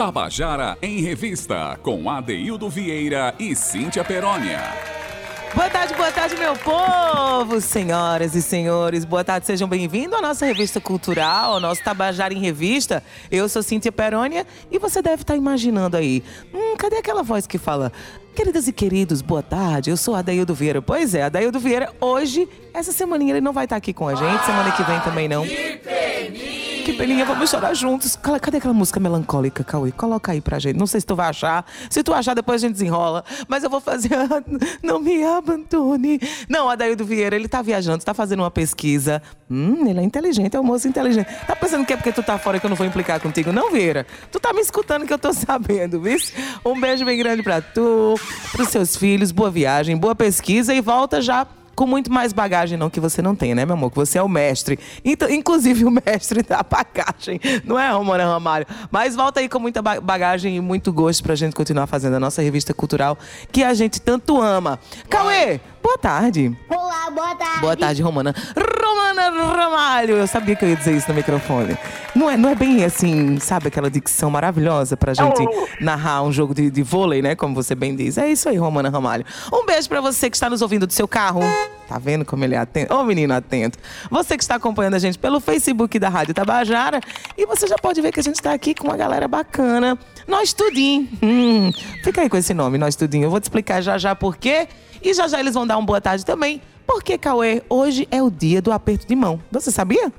Tabajara em Revista, com Adeildo Vieira e Cíntia Perónia. Boa tarde, boa tarde, meu povo, senhoras e senhores. Boa tarde, sejam bem-vindos à nossa revista cultural, ao nosso Tabajara em Revista. Eu sou Cíntia Perônia e você deve estar imaginando aí, hum, cadê aquela voz que fala Queridas e queridos, boa tarde. Eu sou Adaildo Vieira. Pois é, Adaildo Vieira, hoje, essa semaninha ele não vai estar aqui com a gente, semana que vem também não. Que! Que peninha, vamos chorar juntos. Cadê aquela música melancólica, Cauê? Coloca aí pra gente. Não sei se tu vai achar. Se tu achar, depois a gente desenrola. Mas eu vou fazer. não me abandone. Não, Adaildo Vieira, ele tá viajando, tá fazendo uma pesquisa. Hum, ele é inteligente, é um moço inteligente. Tá pensando que é porque tu tá fora que eu não vou implicar contigo? Não, Vieira. Tu tá me escutando que eu tô sabendo, viu? Um beijo bem grande pra tu para os seus filhos, boa viagem, boa pesquisa e volta já com muito mais bagagem, não que você não tem, né, meu amor? Que você é o mestre. Então, inclusive o mestre da bagagem. Não é, Romana Ramalho? Mas volta aí com muita bagagem e muito gosto pra gente continuar fazendo a nossa revista cultural que a gente tanto ama. Cauê, boa tarde. Olá, boa tarde. Boa tarde, Romana. Romana Ramalho. Eu sabia que eu ia dizer isso no microfone. Não é, não é bem assim, sabe, aquela dicção maravilhosa pra gente narrar um jogo de, de vôlei, né? Como você bem diz. É isso aí, Romana Ramalho. Um beijo pra você que está nos ouvindo do seu carro. Tá vendo como ele é atento? Ô, menino atento. Você que está acompanhando a gente pelo Facebook da Rádio Tabajara. E você já pode ver que a gente está aqui com uma galera bacana. Nós Tudinho. Hum, fica aí com esse nome, Nós Tudinho. Eu vou te explicar já já por quê. E já já eles vão dar uma boa tarde também. Porque, Cauê, hoje é o dia do aperto de mão. Você sabia?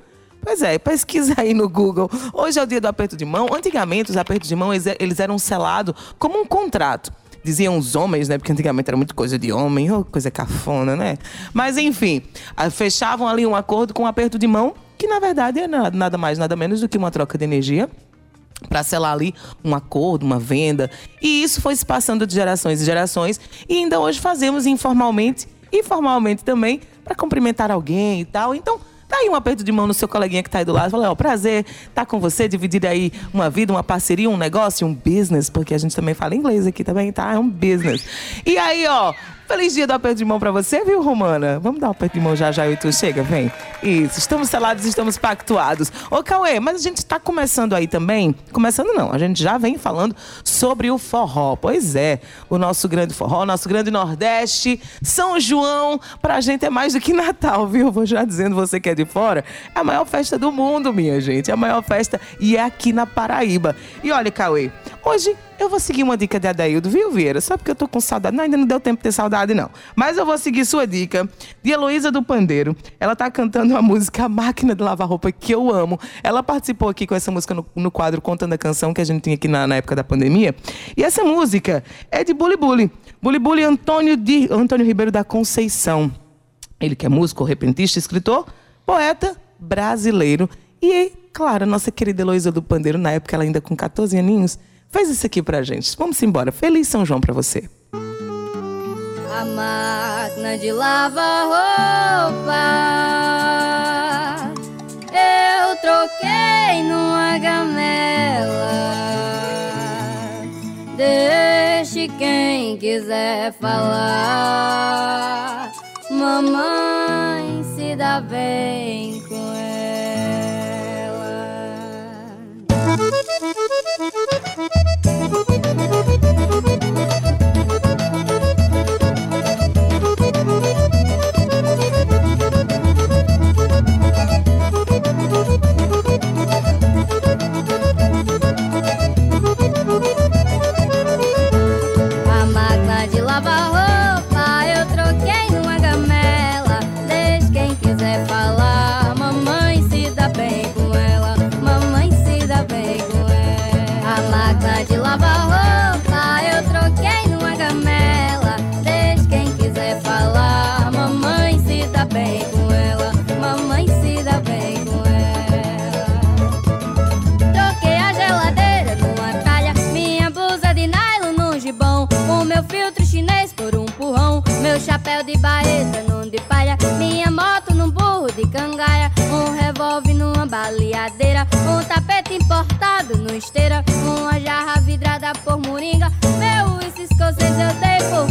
Pois é, pesquisa aí no Google. Hoje é o dia do aperto de mão. Antigamente, os apertos de mão eles eram selados como um contrato diziam os homens, né? Porque antigamente era muito coisa de homem, coisa cafona, né? Mas enfim, fechavam ali um acordo com um aperto de mão, que na verdade é nada mais, nada menos do que uma troca de energia para selar ali um acordo, uma venda. E isso foi se passando de gerações e gerações. E ainda hoje fazemos informalmente e formalmente também para cumprimentar alguém e tal. Então, Dá aí um aperto de mão no seu coleguinha que está aí do lado. Fala, ó, prazer estar tá com você, dividir aí uma vida, uma parceria, um negócio, um business, porque a gente também fala inglês aqui também, tá? É um business. E aí, ó, Feliz dia do aperto de mão pra você, viu, Romana? Vamos dar um aperto de mão já já e tu chega, vem. Isso, estamos selados, estamos pactuados. Ô, Cauê, mas a gente tá começando aí também. Começando não, a gente já vem falando sobre o forró. Pois é, o nosso grande forró, o nosso grande Nordeste, São João, pra gente é mais do que Natal, viu? Vou já dizendo, você que é de fora, é a maior festa do mundo, minha gente. É a maior festa e é aqui na Paraíba. E olha, Cauê, hoje eu vou seguir uma dica de Adaildo, viu, Vieira? Só porque eu tô com saudade. Não, ainda não deu tempo de ter saudade, não. Mas eu vou seguir sua dica de Heloísa do Pandeiro. Ela tá cantando a música A Máquina de Lavar Roupa, que eu amo. Ela participou aqui com essa música no, no quadro Contando a Canção, que a gente tinha aqui na, na, época da pandemia. E essa música é de Bully Bully. Bully Bully Antônio, de, Antônio Ribeiro da Conceição. Ele que é músico, repentista, escritor, poeta brasileiro. E, claro, a nossa querida Heloísa do Pandeiro, na época ela ainda com 14 aninhos, Faz isso aqui pra gente. Vamos embora. Feliz São João pra você. A máquina de lavar roupa eu troquei numa gamela. Deixe quem quiser falar. Mamãe se dá bem com Chapéu de baeta, num de palha, minha moto num burro de cangaia, um revólver numa baleadeira, um tapete importado no esteira, uma jarra vidrada por moringa, meu uísque escocês eu dei por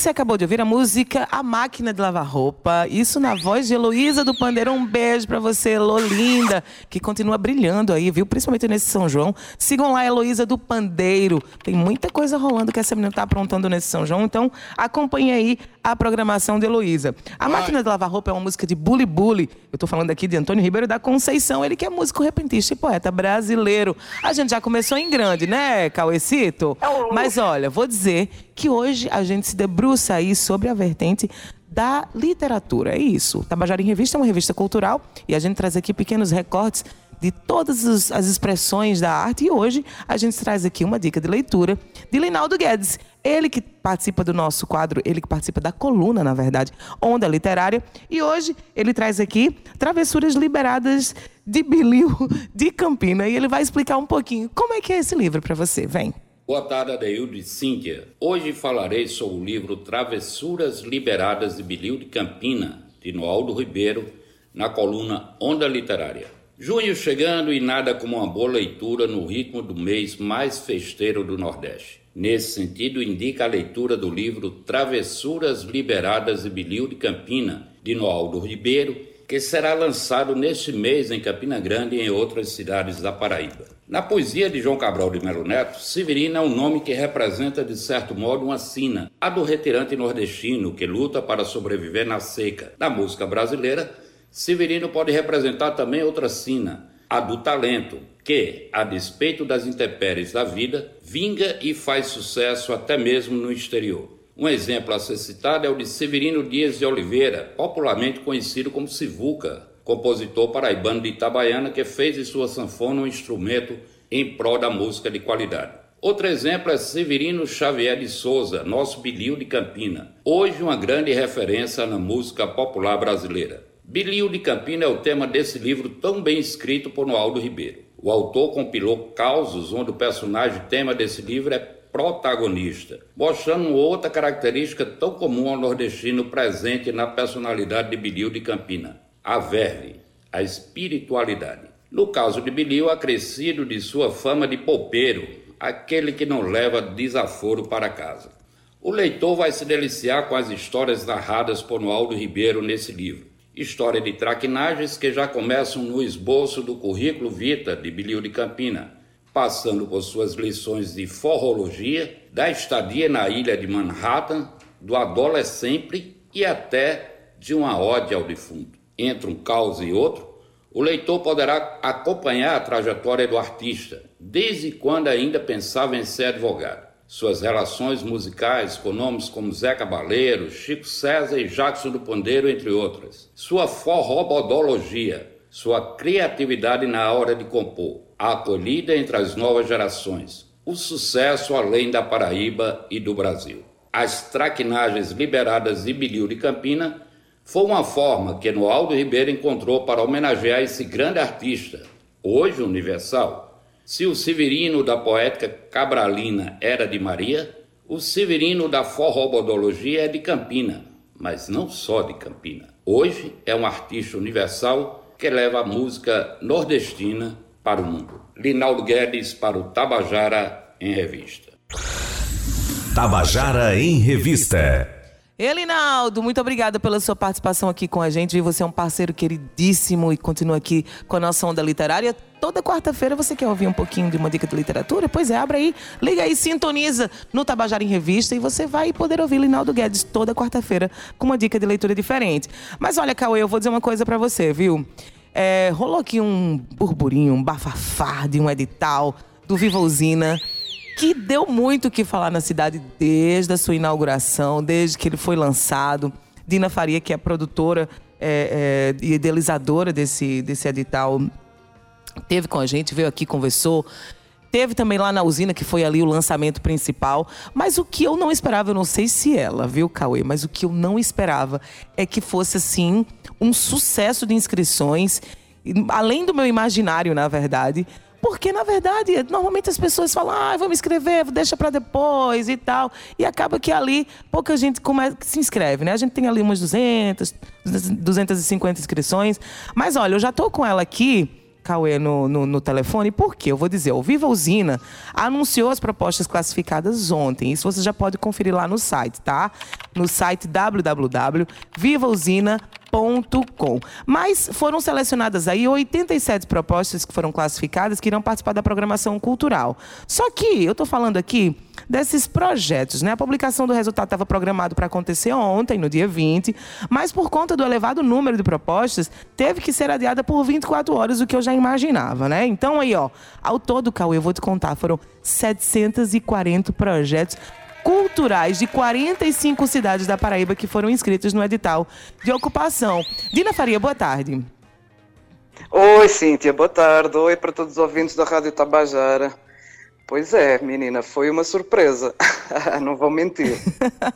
você acabou de ouvir a música A Máquina de Lavar Roupa. Isso na voz de Heloísa do Pandeiro. Um beijo pra você, Lolinda, que continua brilhando aí, viu? Principalmente nesse São João. Sigam lá Heloísa do Pandeiro. Tem muita coisa rolando que essa menina tá aprontando nesse São João. Então, acompanhe aí a programação de Heloísa. A Máquina de Lavar Roupa é uma música de Bully Bully. Eu tô falando aqui de Antônio Ribeiro da Conceição. Ele que é músico repentista e poeta brasileiro. A gente já começou em grande, né, Cauecito? Mas olha, vou dizer que hoje a gente se debruça aí sobre a vertente da literatura. É isso. Tabajara em Revista é uma revista cultural e a gente traz aqui pequenos recortes de todas as expressões da arte. E hoje a gente traz aqui uma dica de leitura de Linaldo Guedes. Ele que participa do nosso quadro, ele que participa da coluna, na verdade, Onda Literária. E hoje ele traz aqui Travessuras Liberadas de Bilil de Campina. E ele vai explicar um pouquinho como é que é esse livro para você. Vem. Boa tarde, Adeildo e Cíntia. Hoje falarei sobre o livro Travessuras Liberadas de Bilil de Campina, de Noaldo Ribeiro, na coluna Onda Literária. Junho chegando e nada como uma boa leitura no ritmo do mês mais festeiro do Nordeste. Nesse sentido, indica a leitura do livro Travessuras Liberadas de Bilil de Campina, de Noaldo Ribeiro, que será lançado neste mês em Campina Grande e em outras cidades da Paraíba. Na poesia de João Cabral de Melo Neto, Severina é um nome que representa, de certo modo, uma sina, a do retirante nordestino que luta para sobreviver na seca. Na música brasileira, Severino pode representar também outra sina, a do talento, que, a despeito das intempéries da vida, vinga e faz sucesso até mesmo no exterior. Um exemplo a ser citado é o de Severino Dias de Oliveira, popularmente conhecido como Sivuca, compositor paraibano de Itabaiana que fez de sua sanfona um instrumento em prol da música de qualidade. Outro exemplo é Severino Xavier de Souza, nosso Bilil de Campina, hoje uma grande referência na música popular brasileira. Bilil de Campina é o tema desse livro tão bem escrito por Noaldo Ribeiro. O autor compilou causos onde o personagem tema desse livro é protagonista, mostrando outra característica tão comum ao nordestino presente na personalidade de Bilil de Campina, a verve, a espiritualidade. No caso de Bilil, acrescido de sua fama de poupeiro, aquele que não leva desaforo para casa. O leitor vai se deliciar com as histórias narradas por Noaldo Ribeiro nesse livro. História de traquinagens que já começam no esboço do currículo vita de Bilil de Campina, passando por suas lições de forrologia, da estadia na ilha de Manhattan, do adolescente e até de uma ode ao defunto. Entre um caos e outro, o leitor poderá acompanhar a trajetória do artista, desde quando ainda pensava em ser advogado. Suas relações musicais com nomes como Zé Cabaleiro, Chico César e Jackson do Pandeiro, entre outras. Sua forrobodologia, sua criatividade na hora de compor, a acolhida entre as novas gerações, o sucesso além da Paraíba e do Brasil. As traquinagens liberadas de Bilil de Campina foi uma forma que Noaldo Ribeiro encontrou para homenagear esse grande artista, hoje universal. Se o Severino da poética cabralina era de Maria, o Severino da forrobodologia é de Campina, mas não só de Campina. Hoje é um artista universal que leva a música nordestina para o mundo. Linaldo Guedes para o Tabajara em Revista. Tabajara em Revista. Elinaldo, muito obrigada pela sua participação aqui com a gente. Você é um parceiro queridíssimo e continua aqui com a nossa onda literária. Toda quarta-feira você quer ouvir um pouquinho de uma dica de literatura? Pois é, abre aí, liga aí, sintoniza no Tabajara em Revista e você vai poder ouvir Linaldo Guedes toda quarta-feira com uma dica de leitura diferente. Mas olha, Cauê, eu vou dizer uma coisa para você, viu? É, rolou aqui um burburinho, um bafafá de um edital do Viva Usina que deu muito o que falar na cidade desde a sua inauguração, desde que ele foi lançado. Dina Faria, que é produtora é, é, e idealizadora desse, desse edital, teve com a gente, veio aqui, conversou. Teve também lá na usina, que foi ali o lançamento principal. Mas o que eu não esperava, eu não sei se ela, viu, Cauê? Mas o que eu não esperava é que fosse, assim, um sucesso de inscrições. Além do meu imaginário, na verdade. Porque, na verdade, normalmente as pessoas falam, ah, vou me inscrever, deixa para depois e tal. E acaba que ali pouca gente come... se inscreve, né? A gente tem ali umas 200, 250 inscrições. Mas olha, eu já tô com ela aqui. Cauê no, no, no, telefone, por quê? Eu vou dizer, o Viva Usina anunciou as propostas classificadas ontem. Isso você já pode conferir lá no site, tá? No site www.vivausina.com mas foram selecionadas aí 87 propostas que foram classificadas que irão participar da programação cultural. Só que eu estou falando aqui desses projetos, né? A publicação do resultado estava programado para acontecer ontem, no dia 20, mas por conta do elevado número de propostas, teve que ser adiada por 24 horas, o que eu já imaginava, né? Então aí, ó, ao todo, Cauê, eu vou te contar, foram 740 projetos culturais de 45 cidades da Paraíba que foram inscritas no edital de ocupação. Dina Faria, boa tarde. Oi, Cíntia, boa tarde. Oi para todos os ouvintes da Rádio Tabajara. Pois é, menina, foi uma surpresa. Não vou mentir.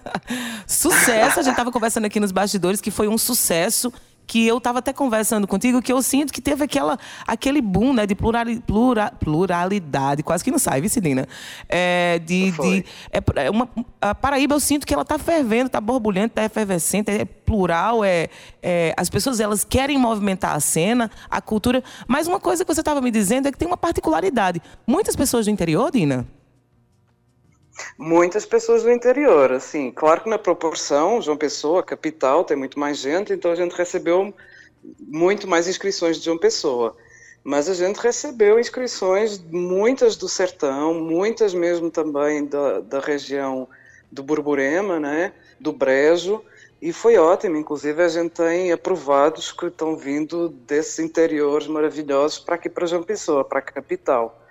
sucesso, a gente estava conversando aqui nos bastidores que foi um sucesso que eu estava até conversando contigo, que eu sinto que teve aquela, aquele boom né, de plurali, plura, pluralidade, quase que não sai, Vicidina. É, de, de, é, é, uma, a Paraíba eu sinto que ela está fervendo, está borbulhando, está efervescente, é plural, é, é, as pessoas elas querem movimentar a cena, a cultura. Mas uma coisa que você estava me dizendo é que tem uma particularidade. Muitas pessoas do interior, Dina, Muitas pessoas do interior, assim, claro que na proporção, João Pessoa, capital, tem muito mais gente, então a gente recebeu muito mais inscrições de João Pessoa. Mas a gente recebeu inscrições, muitas do sertão, muitas mesmo também da, da região do Burburema, né, do Brejo, e foi ótimo. Inclusive, a gente tem aprovados que estão vindo desses interiores maravilhosos para aqui, para João Pessoa, para a capital.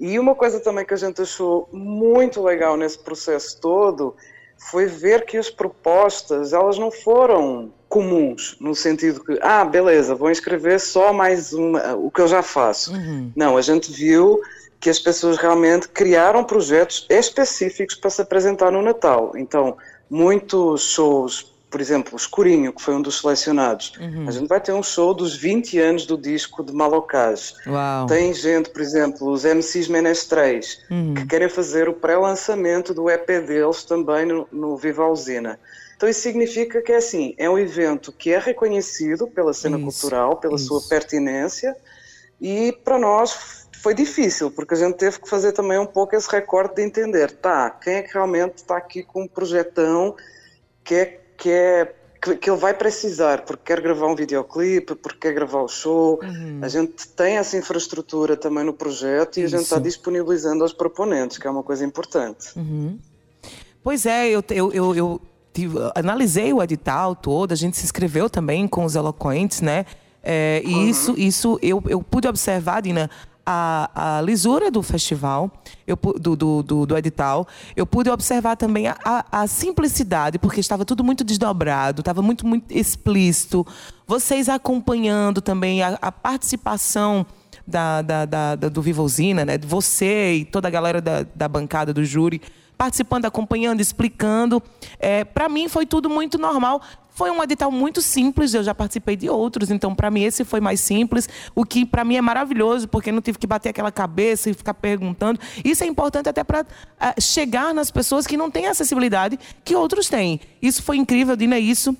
E uma coisa também que a gente achou muito legal nesse processo todo foi ver que as propostas elas não foram comuns no sentido que ah beleza vou inscrever só mais uma o que eu já faço uhum. não a gente viu que as pessoas realmente criaram projetos específicos para se apresentar no Natal então muitos shows por exemplo, o Escurinho, que foi um dos selecionados, uhum. a gente vai ter um show dos 20 anos do disco de Malocage. Tem gente, por exemplo, os MCs Menestréis, uhum. que querem fazer o pré-lançamento do EP deles também no, no Viva Usina. Então isso significa que é assim, é um evento que é reconhecido pela cena isso, cultural, pela isso. sua pertinência, e para nós foi difícil, porque a gente teve que fazer também um pouco esse recorte de entender, tá, quem é que realmente está aqui com um projetão que é que é que, que, ele vai precisar, porque quer gravar um videoclipe, porque quer gravar o show. Uhum. A gente tem essa infraestrutura também no projeto e Isso. a gente está disponibilizando aos proponentes, que é uma coisa importante. Uhum. Pois é, eu, eu, eu, eu tive, analisei o edital todo, a gente se inscreveu também com os eloquentes, né? É, e uhum. isso, isso eu, eu pude observar, Dina, a, a lisura do festival, eu, do, do, do, do, edital. Eu pude observar também a, a, a simplicidade, porque estava tudo muito desdobrado, estava muito, muito explícito. Vocês acompanhando também a, a participação da, da, da, do Viva Usina, né? Você e toda a galera da, da bancada do júri participando, acompanhando, explicando. É, para mim foi tudo muito normal. Foi um edital muito simples, eu já participei de outros, então para mim esse foi mais simples, o que para mim é maravilhoso, porque não tive que bater aquela cabeça e ficar perguntando. Isso é importante até para uh, é, chegar nas pessoas que não têm acessibilidade que outros têm. Isso foi incrível, Dina, isso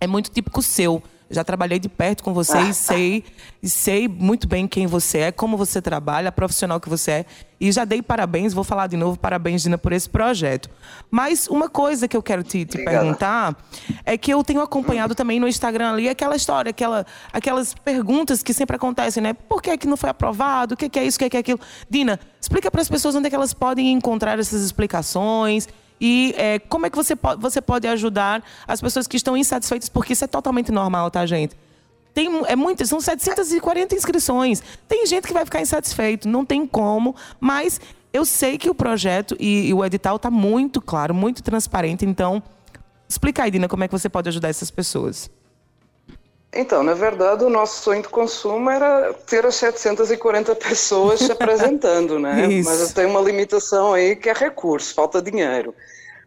é muito típico seu já trabalhei de perto com você e sei, e sei muito bem quem você é, como você trabalha, a profissional que você é. E já dei parabéns, vou falar de novo, parabéns, Dina, por esse projeto. Mas uma coisa que eu quero te, te perguntar é que eu tenho acompanhado também no Instagram ali aquela história, aquela, aquelas perguntas que sempre acontecem, né? Por que, é que não foi aprovado? O que, que é isso? O que, que é aquilo? Dina, explica para as pessoas onde é que elas podem encontrar essas explicações e é, como é que você pode, você pode ajudar as pessoas que estão insatisfeitas, porque isso é totalmente normal, tá, gente? Tem, é muito, são 740 inscrições. Tem gente que vai ficar insatisfeito, não tem como, mas eu sei que o projeto e, e o edital está muito claro, muito transparente. Então, explica aí, Dina, como é que você pode ajudar essas pessoas. Então, na verdade, o nosso sonho de consumo era ter as 740 pessoas se apresentando, né? Isso. Mas tem uma limitação aí que é recurso, falta dinheiro.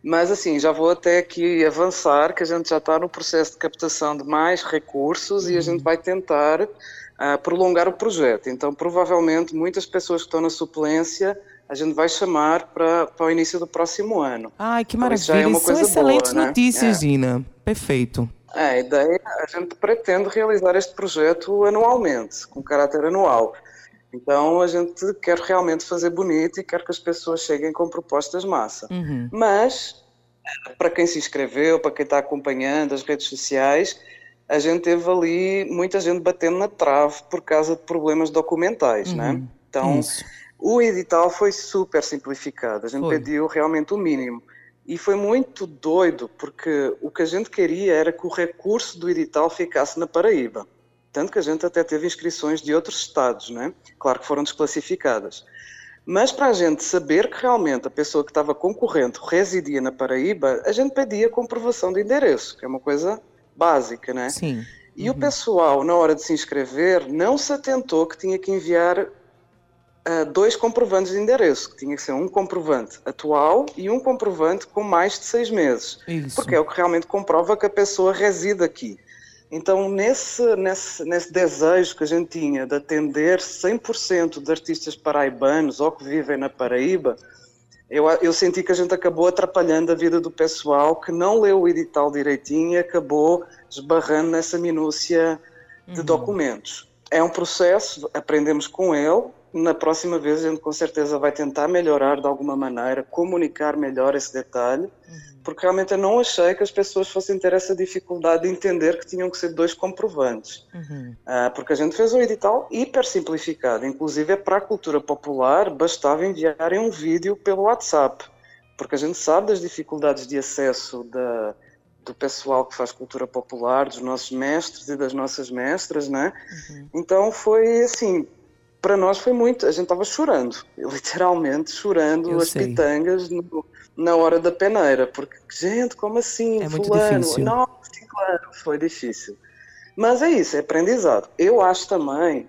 Mas assim, já vou até aqui avançar, que a gente já está no processo de captação de mais recursos uhum. e a gente vai tentar uh, prolongar o projeto. Então, provavelmente, muitas pessoas que estão na suplência a gente vai chamar para, para o início do próximo ano. Ai, que maravilha! Então, é uma São excelentes boa, né? notícias, é. Gina. Perfeito. É, a ideia, a gente pretende realizar este projeto anualmente, com caráter anual. Então a gente quer realmente fazer bonito e quer que as pessoas cheguem com propostas massa. Uhum. Mas, para quem se inscreveu, para quem está acompanhando as redes sociais, a gente teve ali muita gente batendo na trave por causa de problemas documentais, né? uhum. né? Então, Isso. o edital foi super simplificado. A gente foi. pediu realmente o mínimo. E foi muito doido, porque o que a gente queria era que o recurso do edital ficasse na Paraíba. Tanto que a gente até teve inscrições de outros estados, né? Claro que foram desclassificadas. Mas para a gente saber que realmente a pessoa que estava concorrente residia na Paraíba, a gente pedia comprovação de endereço, que é uma coisa básica, né? Sim. E uhum. o pessoal, na hora de se inscrever, não se atentou que tinha que enviar uh, dois comprovantes de endereço, que tinha que ser um comprovante atual e um comprovante com mais de seis meses. Isso. Porque é o que realmente comprova que a pessoa reside aqui. Então, nesse, nesse, nesse desejo que a gente tinha de atender 100% de artistas paraibanos ou que vivem na Paraíba, eu, eu senti que a gente acabou atrapalhando a vida do pessoal que não leu o edital direitinho e acabou esbarrando nessa minúcia de uhum. documentos. É um processo, aprendemos com ele, na próxima vez a gente com certeza vai tentar melhorar de alguma maneira, comunicar melhor esse detalhe, uhum. porque realmente eu não achei que as pessoas fossem ter essa dificuldade de entender que tinham que ser dois comprovantes. Uhum. Uh, porque a gente fez um edital hiper simplificado, inclusive é para a cultura popular bastava enviarem um vídeo pelo WhatsApp, porque a gente sabe das dificuldades de acesso da, do pessoal que faz cultura popular, dos nossos mestres e das nossas mestras, né? Uhum. Então foi assim, para nós foi muito. A gente estava chorando, literalmente chorando Eu as sei. pitangas no, na hora da peneira, porque, gente, como assim? É fulano? difícil. Não, claro, foi difícil. Mas é isso, é aprendizado. Eu acho também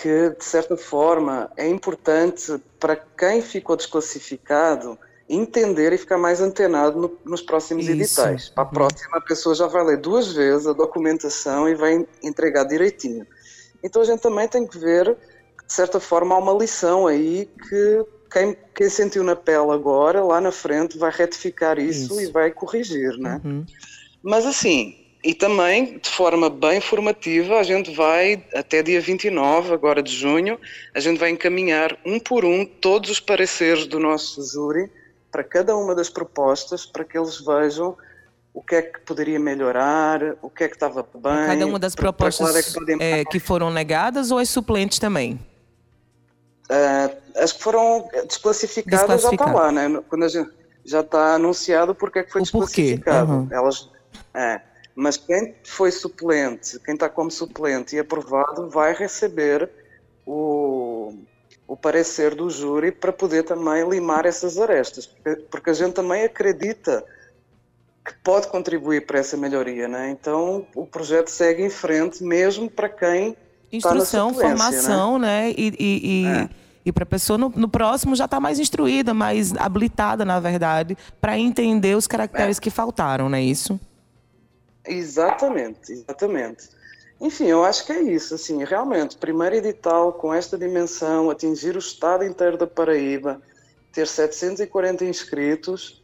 que, de certa forma, é importante para quem ficou desclassificado entender e ficar mais antenado no, nos próximos Isso. editais. Para a Uhum. próxima, a pessoa já vai ler duas vezes a documentação e vai entregar direitinho. Então a gente também tem que ver de certa forma, há uma lição aí que quem, quem sentiu na pele agora, lá na frente, vai retificar isso, Isso. e vai corrigir, né? Uhum. Mas assim, e também de forma bem formativa, a gente vai, até dia 29, agora de junho, a gente vai encaminhar um por um todos os pareceres do nosso júri para cada uma das propostas, para que eles vejam o que é que poderia melhorar, o que é que estava bem. Cada uma das propostas é que é, que foram negadas ou as suplentes também? As que foram desclassificadas já está lá, né? Quando gente já está anunciado porque é que foi O desclassificado. aham. Elas, é, mas quem foi suplente, quem está como suplente e aprovado, vai receber o, o parecer do júri para poder também limar essas arestas, porque, porque a gente também acredita que pode contribuir para essa melhoria, né? Então o projeto segue em frente mesmo para quem Instrução, suplência, formação, né? E, e, e, É. e para a pessoa no, no próximo já estar mais instruída, mais habilitada, na verdade, para entender os É. caracteres que faltaram, não é isso? Exatamente, exatamente. Enfim, eu acho que é isso, assim, realmente, primeiro edital com esta dimensão, atingir o estado inteiro da Paraíba, ter 740 inscritos,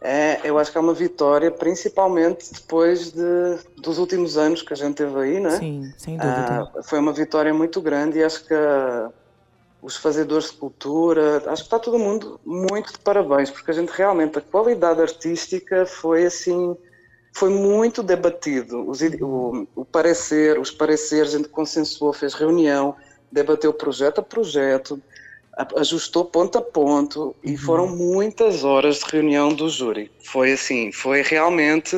É, eu acho que é uma vitória, principalmente depois de, dos últimos anos que a gente teve aí, né? Sim, sem dúvida. Ah, foi uma vitória muito grande e acho que ah, os fazedores de cultura, acho que está todo mundo muito de parabéns, porque a gente realmente, a qualidade artística foi assim, foi muito debatido. Os, o, o parecer, os pareceres, a gente consensuou, fez reunião, debateu projeto a projeto, ajustou ponto a ponto e uhum. foram muitas horas de reunião do júri. Foi assim, foi realmente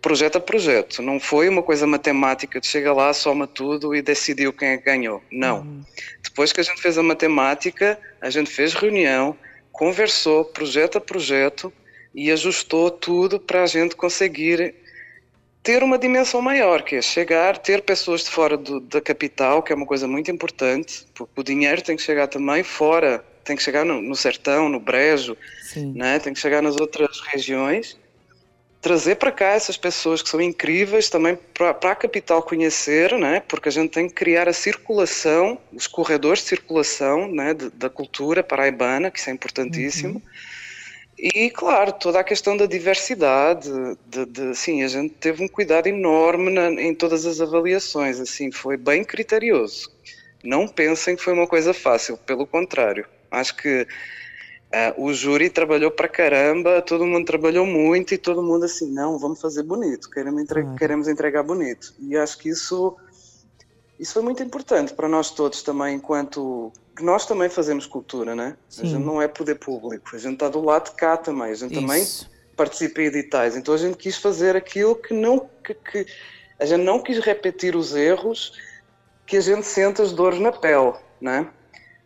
projeto a projeto. Não foi uma coisa matemática de chega lá, soma tudo e decidiu quem é que ganhou. Não. Uhum. Depois que a gente fez a matemática, a gente fez reunião, conversou projeto a projeto e ajustou tudo para a gente conseguir ter uma dimensão maior, que é chegar, ter pessoas de fora do, da capital, que é uma coisa muito importante, porque o dinheiro tem que chegar também fora, tem que chegar no, no sertão, no brejo, né? tem que chegar nas outras regiões, trazer para cá essas pessoas que são incríveis também para a capital conhecer, né? porque a gente tem que criar a circulação, os corredores de circulação né? de, da cultura paraibana, que isso é importantíssimo, uhum e, claro, toda a questão da diversidade, de, de, assim, a gente teve um cuidado enorme na, em todas as avaliações, assim, foi bem criterioso. Não pensem que foi uma coisa fácil, pelo contrário. Acho que uh, o júri trabalhou para caramba, todo mundo trabalhou muito e todo mundo assim, não, vamos fazer bonito, queremos, entre queremos entregar bonito. E acho que isso, isso foi muito importante para nós todos também, enquanto que nós também fazemos cultura, né? Sim. A gente não é poder público, a gente está do lado de cá também, a gente Isso. também participa em editais. Então a gente quis fazer aquilo que não que, que, a gente não quis repetir os erros que a gente sente as dores na pele, né?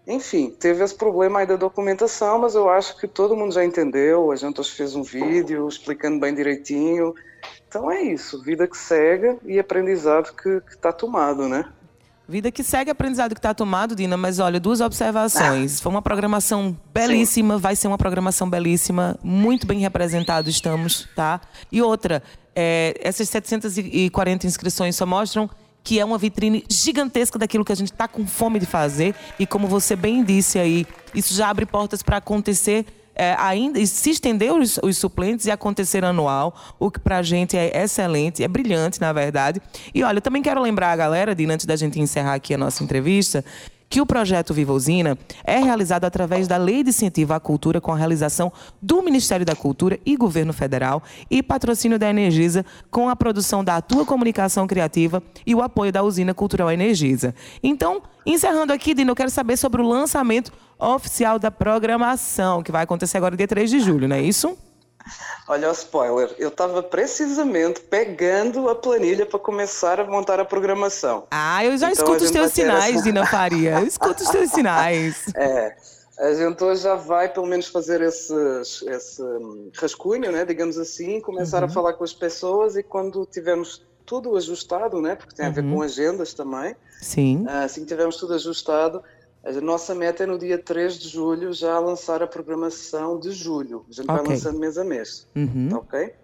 Enfim, teve esse problema aí da documentação, mas eu acho que todo mundo já entendeu. A gente hoje fez um vídeo explicando bem direitinho. Então é isso, vida que segue e aprendizado que está tomado, né? Vida que segue aprendizado que está tomado, Dina, mas olha, duas observações. Foi uma programação belíssima, Sim. vai ser uma programação belíssima, muito bem representado estamos, tá? E outra, é, essas 740 inscrições só mostram que é uma vitrine gigantesca daquilo que a gente está com fome de fazer. E como você bem disse aí, isso já abre portas para acontecer é, ainda se estender os, os, suplentes e acontecer anual, o que para a gente é excelente, é brilhante, na verdade. E olha, eu também quero lembrar a galera, Dina, antes da gente encerrar aqui a nossa entrevista, que o projeto Viva Usina é realizado através da Lei de Incentivo à Cultura com a realização do Ministério da Cultura e Governo Federal e patrocínio da Energisa com a produção da Tua Comunicação Criativa e o apoio da Usina Cultural Energisa. Então, encerrando aqui, Dina, eu quero saber sobre o lançamento oficial da programação, que vai acontecer agora dia 3 de julho, não é isso? Olha o spoiler, eu estava precisamente pegando a planilha para começar a montar a programação. Ah, eu já então, escuto os teus sinais, essa... Dina Faria. Eu escuto os teus sinais. É. A gente hoje já vai pelo menos fazer esse, esse rascunho, né, digamos assim, começar uhum. a falar com as pessoas e quando tivermos tudo ajustado, né, porque tem a ver uhum. com agendas também. Sim. Ah, assim que tivermos tudo ajustado, a nossa meta é no dia 3 de julho já lançar a programação de julho. A gente okay. vai lançando mês a mês. Uhum. Ok?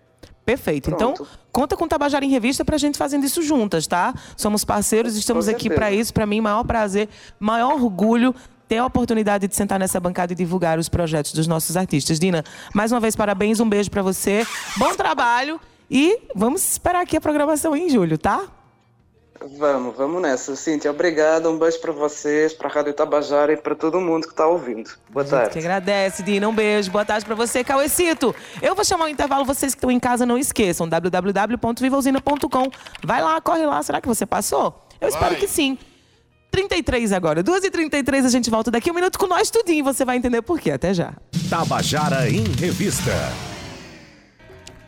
Perfeito. Então, Pronto. Então, conta com o Tabajara em Revista para a gente fazendo isso juntas, tá? Somos parceiros, estamos aqui para isso. Para mim, maior prazer, maior orgulho ter a oportunidade de sentar nessa bancada e divulgar os projetos dos nossos artistas. Dina, mais uma vez, parabéns, um beijo para você. Bom trabalho e vamos esperar aqui a programação em julho, tá? Vamos, vamos nessa. Cíntia, obrigada. Um beijo para vocês, para a Rádio Tabajara e para todo mundo que está ouvindo. Boa tarde. que agradece, Dina. Um beijo. Boa tarde para você, Cauecito. Eu vou chamar o intervalo. Vocês que estão em casa, não esqueçam. www.vivausina.com. Vai lá, corre lá. Será que você passou? Eu Vai. espero que sim. 33 agora. 2h33 a gente volta daqui um minuto com nós tudinho. Você vai entender por quê. Até já. Tabajara em Revista.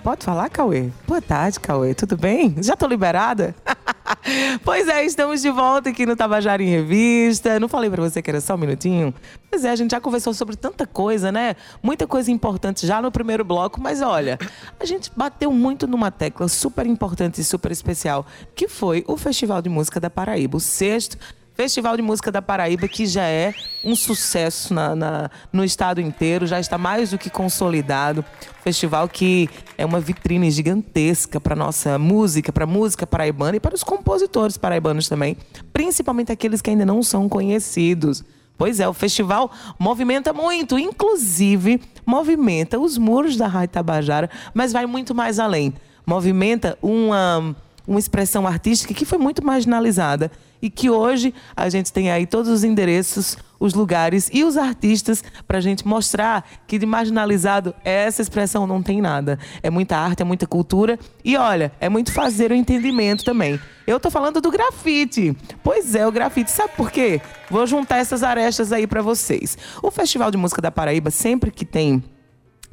Pode falar, Cauê? Boa tarde, Cauê. Tudo bem? Já tô liberada? pois é, estamos de volta aqui no Tabajara em Revista. Não falei para você que era só um minutinho? Pois é, a gente já conversou sobre tanta coisa, né? Muita coisa importante já no primeiro bloco, mas olha, a gente bateu muito numa tecla super importante e super especial, que foi o Festival de Música da Paraíba, o sexto Festival de Música da Paraíba, que já é um sucesso na, na, no estado inteiro, já está mais do que consolidado. Festival que é uma vitrine gigantesca para nossa música, para a música paraibana e para os compositores paraibanos também, principalmente aqueles que ainda não são conhecidos. Pois é, o festival movimenta muito, inclusive movimenta os muros da Rádio Tabajara, mas vai muito mais além. Movimenta uma, uma expressão artística que foi muito marginalizada e que hoje a gente tem aí todos os endereços, os lugares e os artistas para a gente mostrar que de marginalizado essa expressão não tem nada. É muita arte, é muita cultura e olha, é muito fazer o entendimento também. Eu tô falando do grafite. Pois é, o grafite. Sabe por quê? Vou juntar essas arestas aí para vocês. O Festival de Música da Paraíba, sempre que tem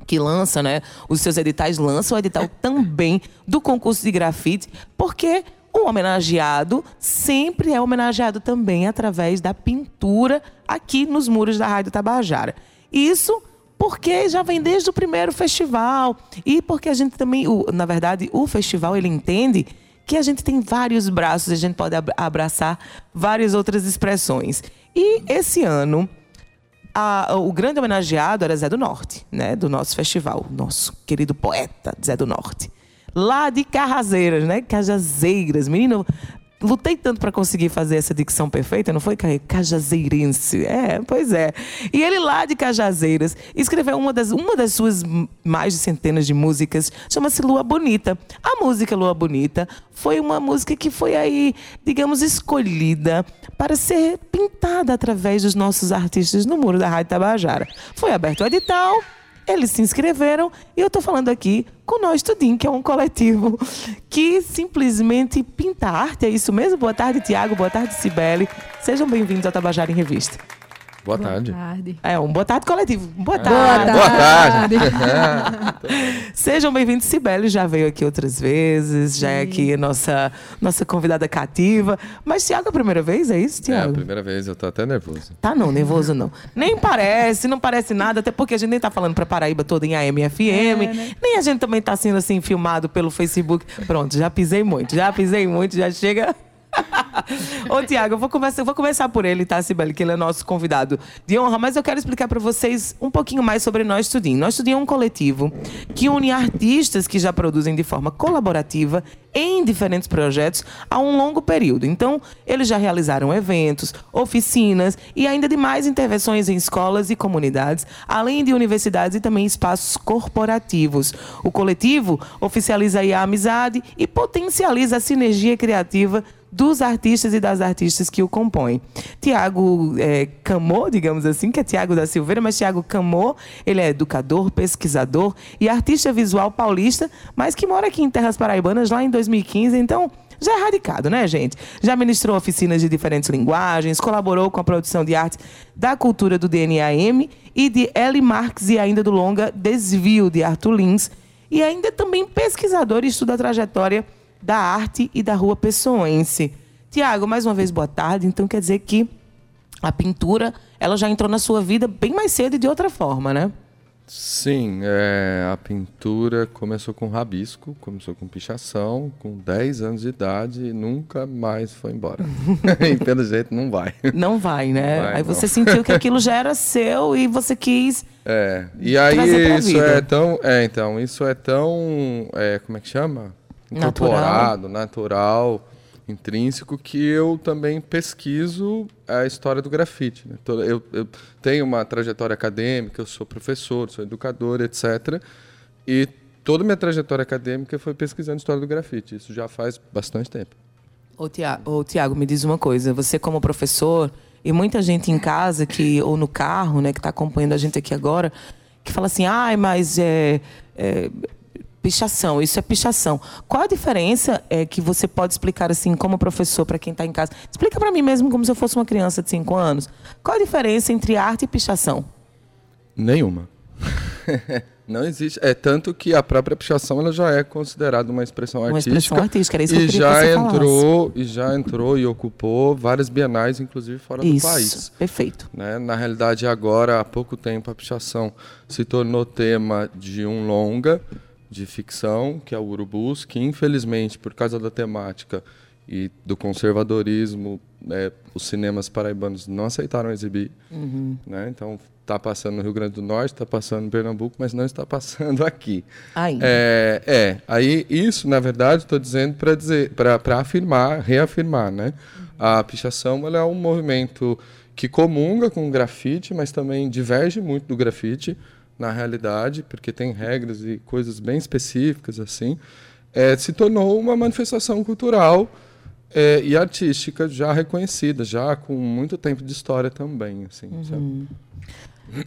que lança, né, os seus editais, lança o edital também do concurso de grafite, porque o homenageado sempre é homenageado também através da pintura aqui nos muros da Rádio Tabajara. Isso porque já vem desde o primeiro festival e porque a gente também, o, na verdade, o festival ele entende que a gente tem vários braços, a gente pode abraçar várias outras expressões. E esse ano a, o grande homenageado era Zé do Norte, né, do nosso festival, nosso querido poeta Zé do Norte lá de Carraseiras, né? Cajazeiras. Menino, lutei tanto para conseguir fazer essa dicção perfeita, não foi, Cajazeirense? É, pois é. E ele lá de Cajazeiras escreveu uma das, uma das suas mais de centenas de músicas, chama-se Lua Bonita. A música Lua Bonita foi uma música que foi aí, digamos, escolhida para ser pintada através dos nossos artistas no muro da Rádio Tabajara. Foi aberto o edital, eles se inscreveram e eu estou falando aqui com Nós Tudinho, que é um coletivo que simplesmente pinta arte. É isso mesmo? Boa tarde, Tiago. Boa tarde, Cibele. Sejam bem-vindos ao Tabajara em Revista. Boa tarde. Boa tarde. É, um boa tarde coletivo. Boa É. tarde. Boa tarde. Sejam bem-vindos. Sibeli já veio aqui outras vezes, já é aqui a nossa, nossa convidada cativa. Mas Tiago é a primeira vez, é isso, É a Tiago? primeira vez, eu tô até nervoso. Tá não, nervoso não. Nem parece, não parece nada, até porque a gente nem tá falando pra Paraíba toda em AM e FM, nem a gente também tá sendo assim filmado pelo Facebook. Pronto, já pisei muito, já pisei muito, já chega. Ô, Tiago, eu vou começar, vou começar por ele, tá, Sibeli? Que ele é nosso convidado de honra, mas eu quero explicar para vocês um pouquinho mais sobre Nós Tudinho. Nós Tudinho é um coletivo que une artistas que já produzem de forma colaborativa em diferentes projetos há um longo período. Então, eles já realizaram eventos, oficinas e ainda demais intervenções em escolas e comunidades, além de universidades e também espaços corporativos. O coletivo oficializa a amizade e potencializa a sinergia criativa dos artistas e das artistas que o compõem. Tiago é, Camô, digamos assim, que é Tiago da Silveira, mas Tiago Camô, ele é educador, pesquisador e artista visual paulista, mas que mora aqui em Terras Paraibanas lá em 2015, então já é radicado, né, gente? Já ministrou oficinas de diferentes linguagens, colaborou com a produção de arte da cultura do DNAM e de Ellie Marx e ainda do longa Desvio, de Arthur Lins, e ainda também pesquisador e estuda a trajetória da arte e da rua pessoense. Tiago, mais uma vez, boa tarde. Então quer dizer que a pintura ela já entrou na sua vida bem mais cedo e de outra forma, né? Sim, é, a pintura começou com rabisco, começou com pichação, com 10 anos de idade e nunca mais foi embora. e pelo jeito não vai. Não vai, né? Vai, aí não. você sentiu que aquilo já era seu e você quis. É, e aí isso vida. é tão, é, então, isso é tão, é, como é que chama? Natural. Incorporado, natural, intrínseco, que eu também pesquiso a história do grafite. né? Eu, eu tenho uma trajetória acadêmica, eu sou professor, sou educador, etc. E toda minha trajetória acadêmica foi pesquisando a história do grafite. Isso já faz bastante tempo. Ô, Tiago, me diz uma coisa. Você, como professor, e muita gente em casa que ou no carro, né, que está acompanhando a gente aqui agora, que fala assim, ai, mas é, é pichação, isso é pichação. Qual a diferença é, que você pode explicar assim, como professor, para quem está em casa? Explica para mim mesmo, como se eu fosse uma criança de 5 anos. Qual a diferença entre arte e pichação? Nenhuma. Não existe. É tanto que a própria pichação ela já é considerada uma expressão Uma artística. expressão artística, era isso que e já que falasse. entrou e já entrou e ocupou várias bienais, inclusive fora Isso, do país. perfeito. né? Na realidade, agora há pouco tempo a pichação se tornou tema de um longa de ficção, que é o Urubus, que infelizmente por causa da temática e do conservadorismo, né, os cinemas paraibanos não aceitaram exibir. Uhum. Né? Então está passando no Rio Grande do Norte, está passando em Pernambuco, mas não está passando aqui. Ainda. É, é, aí isso, na verdade, estou dizendo para dizer, para afirmar, reafirmar, né? A pichação é um movimento que comunga com o grafite, mas também diverge muito do grafite na realidade, porque tem regras e coisas bem específicas assim, é, se tornou uma manifestação cultural é, e artística já reconhecida, já com muito tempo de história também, assim. Uhum.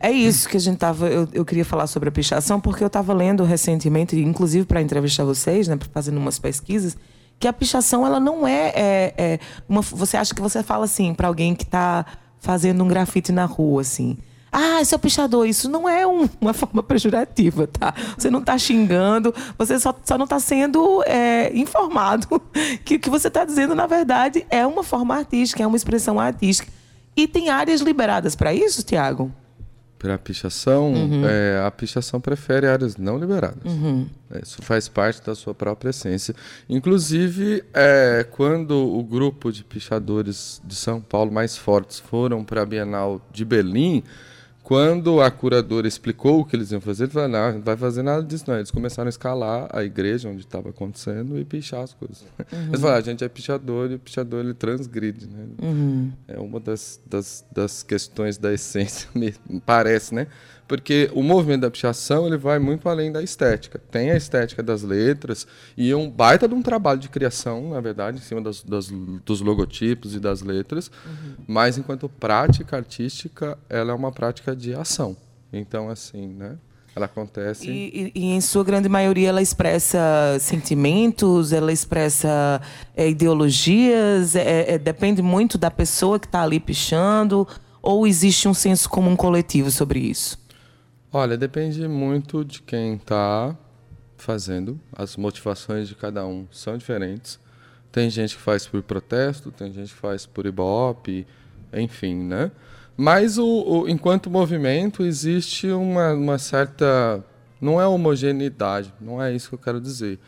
É isso que a gente tava. Eu, eu queria falar sobre a pichação, porque eu estava lendo recentemente, inclusive para entrevistar vocês, né, fazendo umas pesquisas, que a pichação ela não é, é, é uma. Você acha que você fala assim para alguém que está fazendo um grafite na rua, assim. Ah, seu pichador, isso não é um, uma forma pejorativa, tá? Você não está xingando, você só, só não está sendo é, informado que o que você está dizendo, na verdade, é uma forma artística, é uma expressão artística. E tem áreas liberadas para isso, Tiago? Para a pichação, uhum. é, a pichação prefere áreas não liberadas. Uhum. É, isso faz parte da sua própria essência. Inclusive, é, quando o grupo de pichadores de São Paulo mais fortes foram para a Bienal de Berlim, quando a curadora explicou o que eles iam fazer, ele falou, não, não vai fazer nada disso não. Eles começaram a escalar a igreja onde estava acontecendo e pichar as coisas. Uhum. Eles falaram, a gente é pichador e o pichador ele transgride, né? Uhum. É uma das, das, das questões da essência, me parece, né? Porque o movimento da pichação ele vai muito além da estética. Tem a estética das letras e é um baita de um trabalho de criação, na verdade, em cima das, das, dos logotipos e das letras, uhum. mas enquanto prática artística, ela é uma prática de ação. Então, assim, né? Ela acontece. E, e, e, em sua grande maioria ela expressa sentimentos, ela expressa é, ideologias, é, é, depende muito da pessoa que está ali pichando, ou existe um senso comum coletivo sobre isso? Olha, depende muito de quem está fazendo. As motivações de cada um são diferentes. Tem gente que faz por protesto, tem gente que faz por ibope, enfim, né? Mas o, o, enquanto movimento existe uma, uma certa não é homogeneidade, não é isso que eu quero dizer,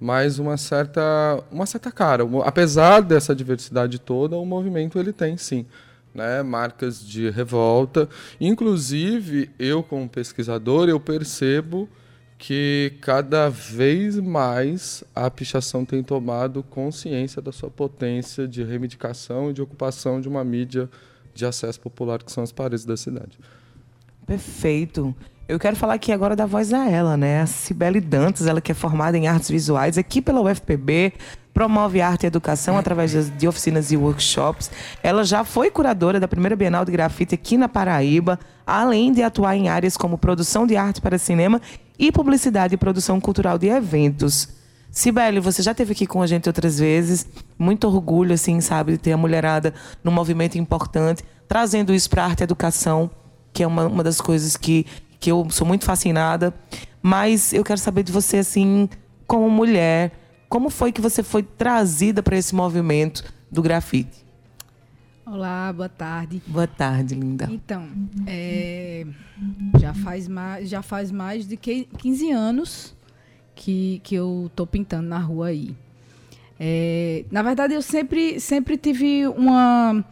mas uma certa uma certa cara. Apesar dessa diversidade toda, o movimento ele tem sim né, marcas de revolta. Inclusive, eu como pesquisador, eu percebo que cada vez mais a pichação tem tomado consciência da sua potência de reivindicação e de ocupação de uma mídia de acesso popular que são as paredes da cidade. Perfeito. Eu quero falar aqui agora da voz a ela, né? A Cibele Dantas, ela que é formada em artes visuais aqui pela UFPB, promove arte e educação através de oficinas e workshops. Ela já foi curadora da primeira Bienal de Grafite aqui na Paraíba, além de atuar em áreas como produção de arte para cinema e publicidade e produção cultural de eventos. Sibeli, você já esteve aqui com a gente outras vezes. Muito orgulho, assim, sabe, de ter a mulherada num movimento importante, trazendo isso para arte e educação, que é uma, uma das coisas que, que eu sou muito fascinada. Mas eu quero saber de você, assim, como mulher, como foi que você foi trazida para esse movimento do grafite? Olá, boa tarde. Boa tarde, linda. Então, é, já, faz mais, já faz mais de 15 anos que, que eu estou pintando na rua aí. É, na verdade, eu sempre, sempre tive uma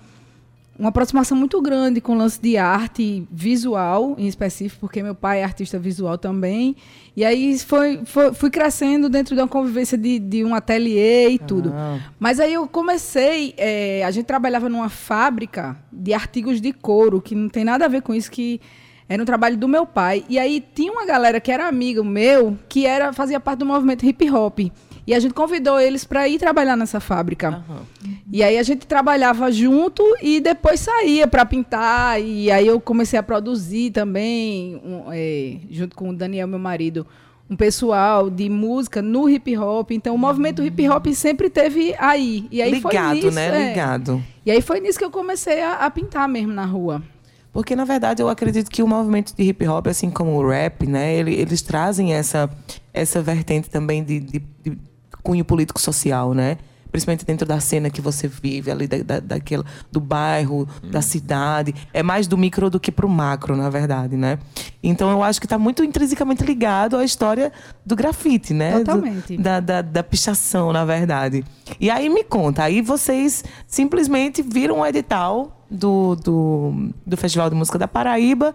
uma aproximação muito grande com o lance de arte visual, em específico, porque meu pai é artista visual também. E aí foi, foi fui crescendo dentro de uma convivência de, de um ateliê e tudo. Ah. Mas aí eu comecei. É, a gente trabalhava numa fábrica de artigos de couro, que não tem nada a ver com isso, que era um trabalho do meu pai. E aí tinha uma galera que era amigo meu, que era fazia parte do movimento hip hop. E a gente convidou eles para ir trabalhar nessa fábrica. Uhum. E aí a gente trabalhava junto e depois saía para pintar. E aí eu comecei a produzir também, um, é, junto com o Daniel, meu marido, um pessoal de música no hip hop. Então o movimento hip hop sempre teve aí. E aí Ligado, foi nisso, né? É. Ligado. E aí foi nisso que eu comecei a, a pintar mesmo na rua. Porque, na verdade, eu acredito que o movimento de hip hop, assim como o rap, né, eles trazem essa, essa vertente também de, de, de cunho político-social, né? Principalmente dentro da cena que você vive, ali da, da, daquela, do bairro, hum. da cidade. É mais do micro do que para o macro, na verdade, né? Então eu acho que está muito intrinsecamente ligado à história do grafite, né? Totalmente. Do, da, da, da pichação, na verdade. E aí me conta, aí vocês simplesmente viram o edital do, do, do Festival de Música da Paraíba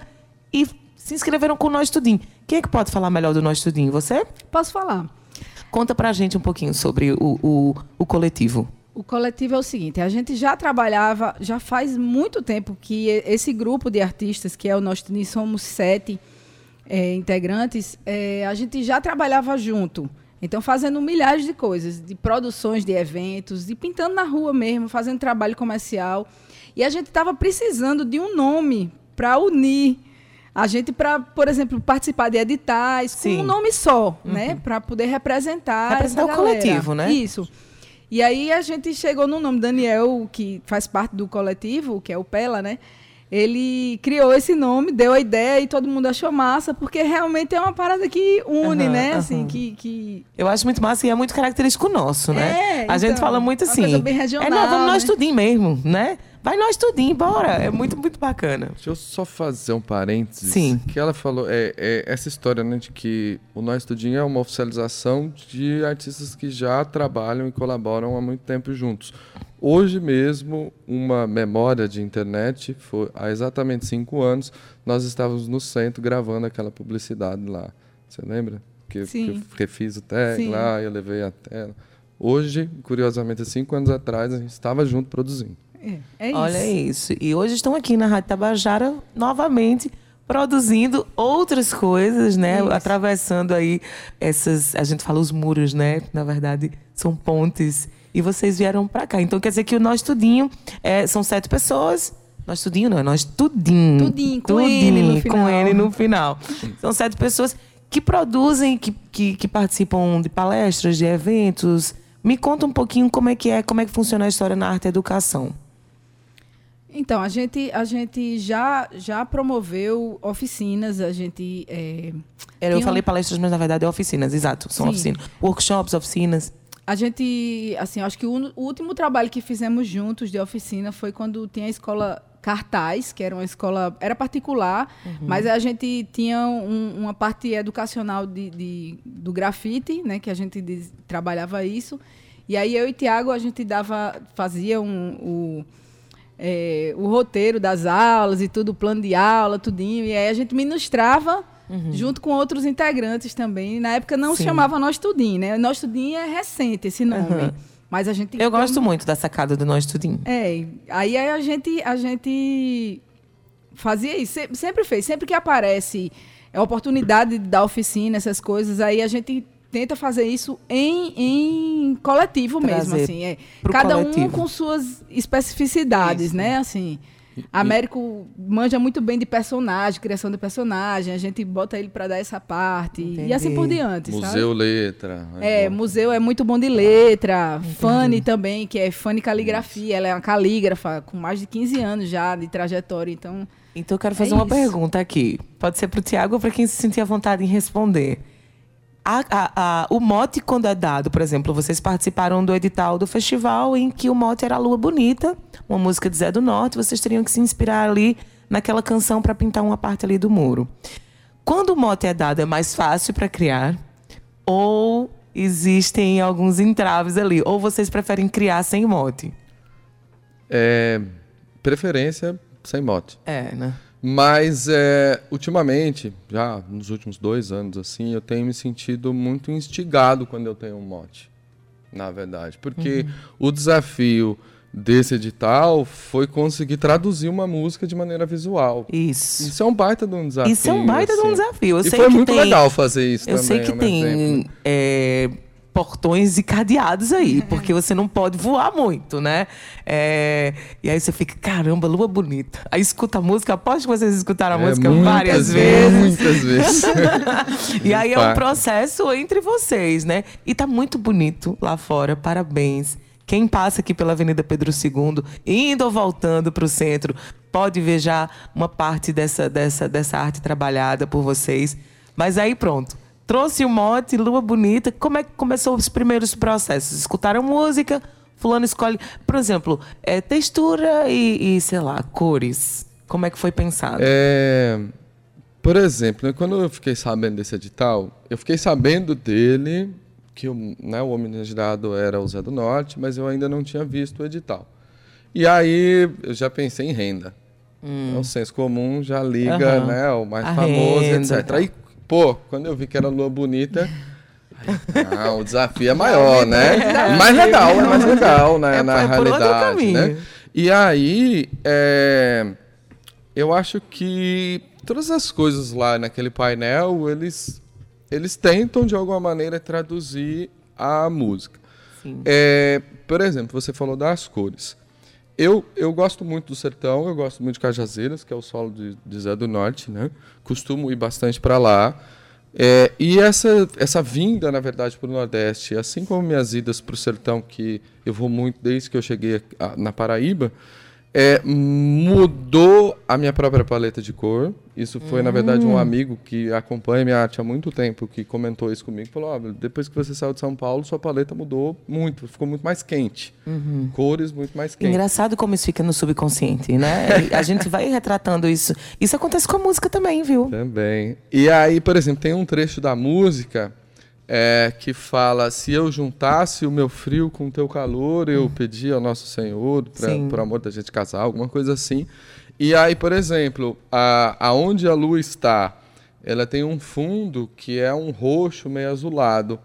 e se inscreveram com o Nós Tudinho. Quem é que pode falar melhor do Nós Tudinho? Você? Posso falar. Conta pra gente um pouquinho sobre o, o, o coletivo. O coletivo é o seguinte, a gente já trabalhava, já faz muito tempo que esse grupo de artistas, que é o nosso somos sete é, integrantes, é, a gente já trabalhava junto. Então, fazendo milhares de coisas, de produções de eventos, de pintando na rua mesmo, fazendo trabalho comercial. E a gente estava precisando de um nome para unir a gente para, por exemplo, participar de editais Sim. com um nome só, uhum. né, para poder representar representar o coletivo, né? Isso. E aí a gente chegou no nome Daniel, que faz parte do coletivo, que é o Pela, né? ele criou esse nome, deu a ideia e todo mundo achou massa, porque realmente é uma parada que une, uhum, né? Assim, uhum. que, que... Eu acho muito massa e é muito característico nosso, né? É, a gente então, fala muito assim. É, não, vamos nós né? tudinho mesmo, né? Vai nós tudinho, bora. É muito, muito bacana. Deixa eu só fazer um parênteses. Sim. Que ela falou, é, é essa história, né, de que o Nós Tudinho é uma oficialização de artistas que já trabalham e colaboram há muito tempo juntos. Hoje mesmo, uma memória de internet, foi, há exatamente cinco anos, nós estávamos no centro gravando aquela publicidade lá. Você lembra? Que, Sim. que eu refiz o tag Sim. lá, eu levei a tela. Hoje, curiosamente, cinco anos atrás, a gente estava junto produzindo. É, é isso. Olha isso. E hoje estão aqui na Rádio Tabajara novamente produzindo outras coisas, né? Isso. Atravessando aí essas, a gente fala os muros, né? Na verdade, são pontes e vocês vieram para cá. Então quer dizer que o Nós Tudinho é, são sete pessoas. Nós Tudinho não, é Nós Tudinho. Tudinho, com tudinho, N no final. Com N no final. são sete pessoas que produzem, que, que, que, participam de palestras, de eventos. Me conta um pouquinho como é que é, como é que funciona a história na arte e educação. Então, a gente, a gente já, já promoveu oficinas, a gente... É, eu falei um... palestras, mas na verdade é oficinas, exato, são Sim. oficinas. Workshops, oficinas a gente, assim, acho que o, o, último trabalho que fizemos juntos de oficina foi quando tinha a escola Cartaz, que era uma escola, era particular, uhum. mas a gente tinha um, uma parte educacional de, de, do grafite, né, que a gente diz, trabalhava isso. E aí eu e Tiago a gente dava, fazia um, o, é, o roteiro das aulas e tudo, o plano de aula, tudinho. E aí a gente ministrava Uhum. junto com outros integrantes também. Na época não Sim. se chamava Nós Tudinho, né? Nós Tudinho é recente esse nome. Uhum. Mas a gente. Eu gosto muito da sacada do Nós Tudinho. É. Aí a gente, a gente fazia isso, sempre fez. Sempre que aparece a oportunidade de dar oficina, essas coisas, aí a gente tenta fazer isso em, em coletivo Trazer mesmo, assim. É. Cada coletivo. um com suas especificidades, isso. né? Assim. Américo manja muito bem de personagem, criação de personagem. A gente bota ele para dar essa parte. Entendi. E assim por diante. Museu sabe? Letra. É, é museu é muito bom de letra. Entendi. Fanny também, que é Fanny Caligrafia. Isso. Ela é uma calígrafa com mais de 15 anos já de trajetória. Então. Então eu quero fazer é uma pergunta aqui. Pode ser para o Tiago ou para quem se sentir à vontade em responder. A, a, a, o mote, quando é dado, por exemplo, vocês participaram do edital do festival em que o mote era Lua Bonita, uma música de Zé do Norte, vocês teriam que se inspirar ali naquela canção para pintar uma parte ali do muro. Quando o mote é dado, é mais fácil para criar? Ou existem alguns entraves ali? Ou vocês preferem criar sem mote? É, preferência sem mote. É, né? Mas, é, ultimamente, já nos últimos dois anos, assim, eu tenho me sentido muito instigado quando eu tenho um mote, na verdade. Porque uhum. o desafio desse edital foi conseguir traduzir uma música de maneira visual. Isso. Isso é um baita de um desafio. Isso é um baita assim. de um assim. desafio. Eu e foi muito tem... legal fazer isso eu também. Eu sei que tem é, portões e cadeados aí, porque você não pode voar muito, né? É, e aí você fica, caramba, lua bonita. Aí escuta a música, aposto que vocês escutaram a é, música várias vezes. Muitas vezes. e aí é um processo entre vocês, né? E tá muito bonito lá fora, parabéns. Quem passa aqui pela Avenida Pedro II, indo ou voltando para o centro, pode ver já uma parte dessa, dessa, dessa arte trabalhada por vocês. Mas aí pronto, trouxe o mote, Lua Bonita. Como é que começou os primeiros processos? Escutaram música, fulano escolhe, por exemplo, é, textura e, e, sei lá, cores. Como é que foi pensado? É, por exemplo, né, quando eu fiquei sabendo desse edital, eu fiquei sabendo dele que o, né, o homenageado era o Zé do Norte, mas eu ainda não tinha visto o edital. E aí eu já pensei em renda. Hum. É o senso comum já liga, uhum. né, o mais A famoso, renda, etc. Tá. Aí Pô, quando eu vi que era lua bonita, Não, o desafio é maior, né? Mais legal, é mais legal, né? É, na é realidade, né? E aí, é, eu acho que todas as coisas lá naquele painel, eles, eles tentam de alguma maneira traduzir a música. É, por exemplo, você falou das cores. Eu, eu gosto muito do sertão, eu gosto muito de Cajazeiras, que é o solo de, de Zé do Norte, né? Costumo ir bastante para lá. É, e essa, essa vinda, na verdade, para o Nordeste, assim como minhas idas para o sertão, que eu vou muito desde que eu cheguei a- na Paraíba, é, mudou a minha própria paleta de cor. Isso foi, na verdade, um amigo que acompanha minha arte há muito tempo, que comentou isso comigo. Falou, "Ó, depois que você saiu de São Paulo, sua paleta mudou muito, ficou muito mais quente. Cores muito mais quentes. Engraçado como isso fica no subconsciente, né? A gente vai retratando isso. Isso acontece com a música também, viu? Também. E aí, por exemplo, tem um trecho da música é, que fala: Se eu juntasse o meu frio com o teu calor, eu pedi ao nosso Senhor, por amor da gente casar, alguma coisa assim. E aí, por exemplo, a, aonde a lua está, ela tem um fundo que é um roxo meio azulado.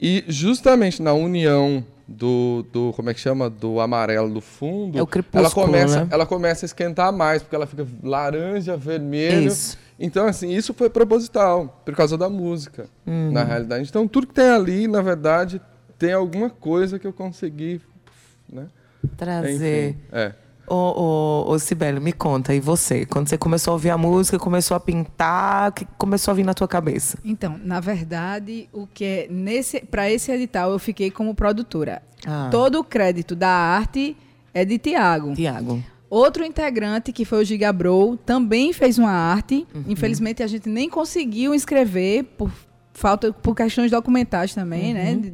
E justamente na união do, do como é que chama? Do amarelo do fundo, É o crepúsculo, ela começa, né? ela começa a esquentar mais, porque ela fica laranja, vermelho. Isso. Então, assim, isso foi proposital, por causa da música, Uhum. na realidade. Então, tudo que tem ali, na verdade, tem alguma coisa que eu consegui, né? Trazer. Enfim, é. Ô, ô, ô, Sibeli, me conta, e você? Quando você começou a ouvir a música, começou a pintar, o que começou a vir na tua cabeça? Então, na verdade, o que é nesse para esse edital eu fiquei como produtora. Ah. Todo o crédito da arte é de Tiago. Tiago. Outro integrante, que foi o Gigabrou, também fez uma arte. Infelizmente, a gente nem conseguiu inscrever por falta por questões documentais também, né?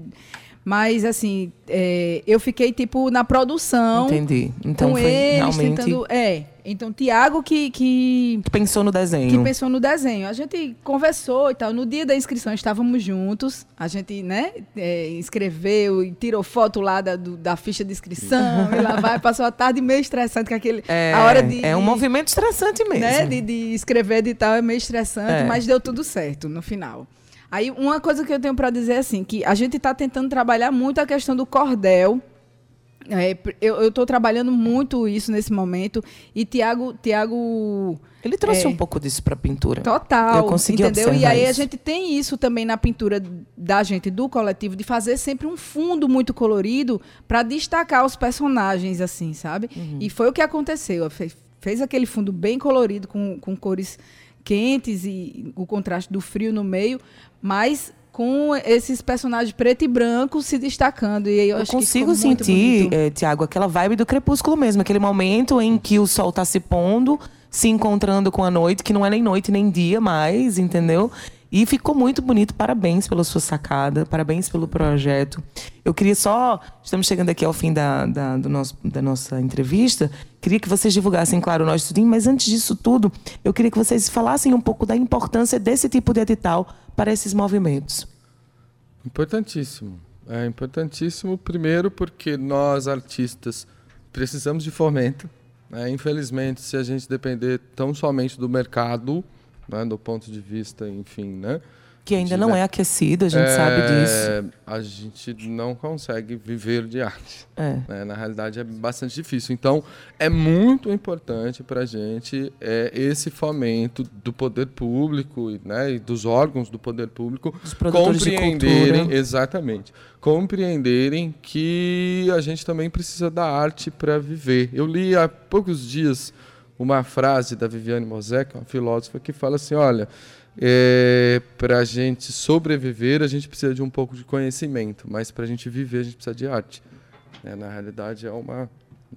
Mas, assim, é, eu fiquei, tipo, na produção Entendi. Então com foi eles, realmente. tentando... É, então, Tiago que, que, pensou no desenho. que pensou no desenho. A gente conversou e tal. No dia da inscrição, estávamos juntos. A gente, né, é, inscreveu e tirou foto lá da, do- da ficha de inscrição. e lá vai, passou a tarde meio estressante, com aquele... É, a hora de... é um movimento estressante mesmo. né, de, de escrever e tal é meio estressante, É. mas deu tudo certo no final. Aí, uma coisa que eu tenho para dizer é assim, que a gente está tentando trabalhar muito a questão do cordel. É, eu estou trabalhando muito isso nesse momento. E Tiago, Tiago Ele trouxe É. um pouco disso pra pintura. Total. Eu consegui entendeu? E aí a isso. gente tem isso também na pintura da gente, do coletivo, de fazer sempre um fundo muito colorido para destacar os personagens, assim, sabe? Uhum. E foi o que aconteceu. Fe- Fez aquele fundo bem colorido, com, com cores quentes e o contraste do frio no meio, mas com esses personagens preto e branco se destacando. E aí eu, Eu acho que consigo sentir, bonito. eh, Tiago, aquela vibe do crepúsculo mesmo, aquele momento em que o sol tá se pondo, se encontrando com a noite, que não é nem noite nem dia mais, entendeu? E ficou muito bonito. Parabéns pela sua sacada, parabéns pelo projeto. Eu queria só. Estamos chegando aqui ao fim da, da, do nosso, da nossa entrevista. Queria que vocês divulgassem, claro, o nosso estudinho, mas antes disso tudo, eu queria que vocês falassem um pouco da importância desse tipo de edital para esses movimentos. Importantíssimo. É importantíssimo, primeiro, porque nós, artistas, precisamos de fomento. né? Infelizmente, se a gente depender tão somente do mercado, né, do ponto de vista, enfim, né? Que ainda de- não é aquecido, a gente sabe disso. é, A gente não consegue viver de arte. É. né? Na realidade, é bastante difícil. Então, é muito importante para a gente é, esse fomento do poder público né, e dos órgãos do poder público compreenderem, exatamente, compreenderem que a gente também precisa da arte para viver. Eu li há poucos dias uma frase da Viviane Mosé, que é uma filósofa, que fala assim: olha, para a gente sobreviver, a gente precisa de um pouco de conhecimento, mas para a gente viver, a gente precisa de arte. É, na realidade, é uma